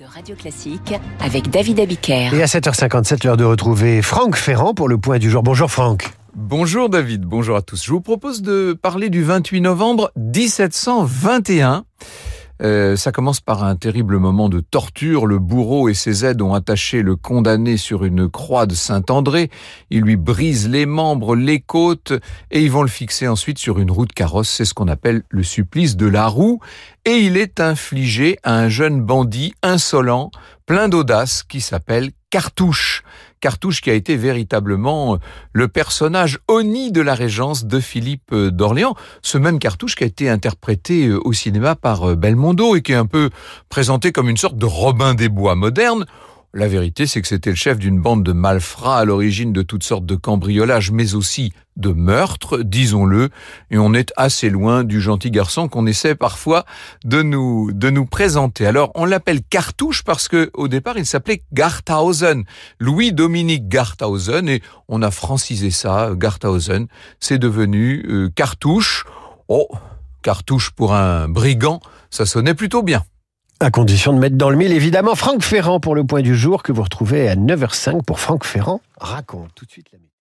de Radio Classique avec David Abiker. Et à 7h57, l'heure de retrouver Franck Ferrand pour le point du jour. Bonjour Franck. Bonjour David, bonjour à tous. Je vous propose de parler du 28 novembre 1721. Euh, ça commence par un terrible moment de torture. Le bourreau et ses aides ont attaché le condamné sur une croix de Saint-André. Ils lui brisent les membres, les côtes, et ils vont le fixer ensuite sur une roue de carrosse. C'est ce qu'on appelle le supplice de la roue. Et il est infligé à un jeune bandit insolent, plein d'audace, qui s'appelle Cartouche. Cartouche qui a été véritablement euh, le personnage honni de la régence de Philippe euh, d'Orléans. Ce même Cartouche qui a été interprété euh, au cinéma par Belmondo et qui est un peu présenté comme une sorte de Robin des Bois moderne. La vérité, c'est que c'était le chef d'une bande de malfrats à l'origine de toutes sortes de cambriolages, mais aussi de meurtres, disons-le, et on est assez loin du gentil garçon qu'on essaie parfois de nous, de nous présenter. Alors, on l'appelle Cartouche parce que, au départ, il s'appelait Garthausen, Louis-Dominique Garthausen, et on a francisé ça, Garthausen, c'est devenu euh, Cartouche. Oh, Cartouche pour un brigand, ça sonnait plutôt bien. À condition de mettre dans le mille, évidemment, Franck Ferrand pour le point du jour que vous retrouvez à 9h05 pour Franck Ferrand raconte tout de suite la.